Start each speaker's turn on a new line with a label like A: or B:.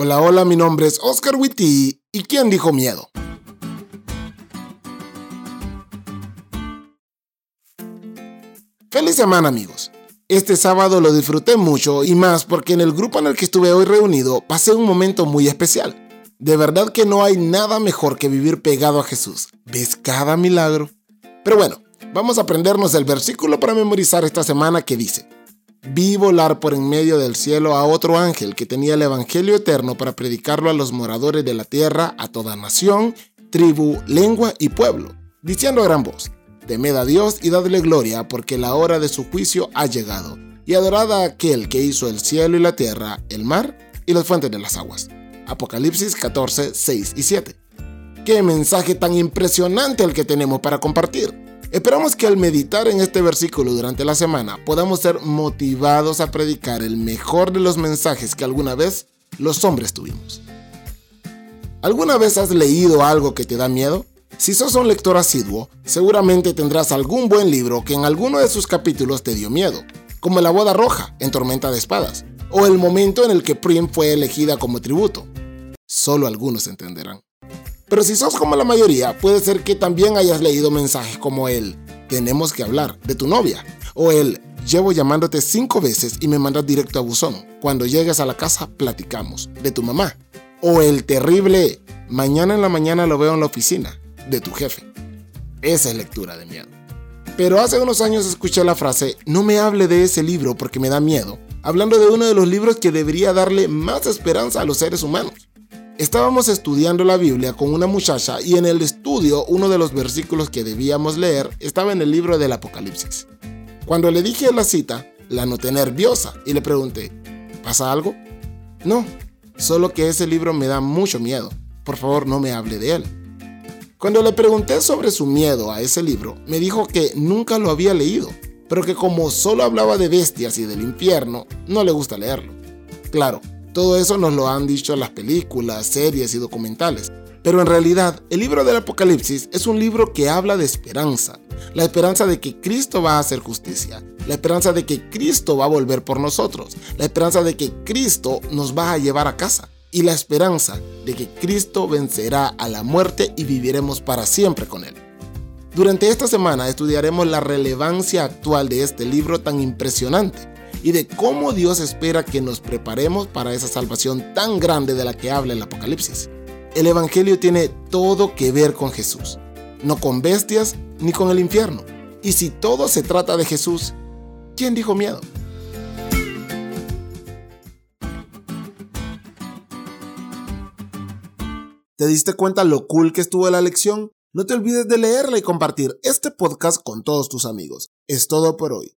A: Hola, hola, mi nombre es Oscar Witty. ¿Y quién dijo miedo? Feliz semana, amigos. Este sábado lo disfruté mucho y más porque en el grupo en el que estuve hoy reunido pasé un momento muy especial. De verdad que no hay nada mejor que vivir pegado a Jesús. ¿Ves cada milagro? Pero bueno, vamos a aprendernos el versículo para memorizar esta semana que dice, Vi volar por en medio del cielo a otro ángel que tenía el Evangelio eterno para predicarlo a los moradores de la tierra, a toda nación, tribu, lengua y pueblo, diciendo a gran voz, Temed a Dios y dadle gloria, porque la hora de su juicio ha llegado, y adorad a aquel que hizo el cielo y la tierra, el mar y las fuentes de las aguas. Apocalipsis 14, 6 y 7. Qué mensaje tan impresionante el que tenemos para compartir. Esperamos que al meditar en este versículo durante la semana podamos ser motivados a predicar el mejor de los mensajes que alguna vez los hombres tuvimos. ¿Alguna vez has leído algo que te da miedo? Si sos un lector asiduo, seguramente tendrás algún buen libro que en alguno de sus capítulos te dio miedo, como La boda roja en Tormenta de Espadas, o el momento en el que Prim fue elegida como tributo. Solo algunos entenderán. Pero si sos como la mayoría, puede ser que también hayas leído mensajes como el tenemos que hablar de tu novia o el llevo llamándote cinco veces y me mandas directo a buzón. Cuando llegues a la casa platicamos de tu mamá o el terrible mañana en la mañana lo veo en la oficina de tu jefe. Esa es lectura de miedo. Pero hace unos años escuché la frase no me hable de ese libro porque me da miedo, hablando de uno de los libros que debería darle más esperanza a los seres humanos. Estábamos estudiando la Biblia con una muchacha y en el estudio uno de los versículos que debíamos leer estaba en el libro del Apocalipsis. Cuando le dije la cita, la noté nerviosa y le pregunté, ¿pasa algo? No, solo que ese libro me da mucho miedo. Por favor, no me hable de él. Cuando le pregunté sobre su miedo a ese libro, me dijo que nunca lo había leído, pero que como solo hablaba de bestias y del infierno, no le gusta leerlo. Claro, todo eso nos lo han dicho las películas, series y documentales. Pero en realidad, el libro del Apocalipsis es un libro que habla de esperanza. La esperanza de que Cristo va a hacer justicia. La esperanza de que Cristo va a volver por nosotros. La esperanza de que Cristo nos va a llevar a casa. Y la esperanza de que Cristo vencerá a la muerte y viviremos para siempre con Él. Durante esta semana estudiaremos la relevancia actual de este libro tan impresionante y de cómo Dios espera que nos preparemos para esa salvación tan grande de la que habla el Apocalipsis. El Evangelio tiene todo que ver con Jesús, no con bestias ni con el infierno. Y si todo se trata de Jesús, ¿quién dijo miedo? ¿Te diste cuenta lo cool que estuvo la lección? No te olvides de leerla y compartir este podcast con todos tus amigos. Es todo por hoy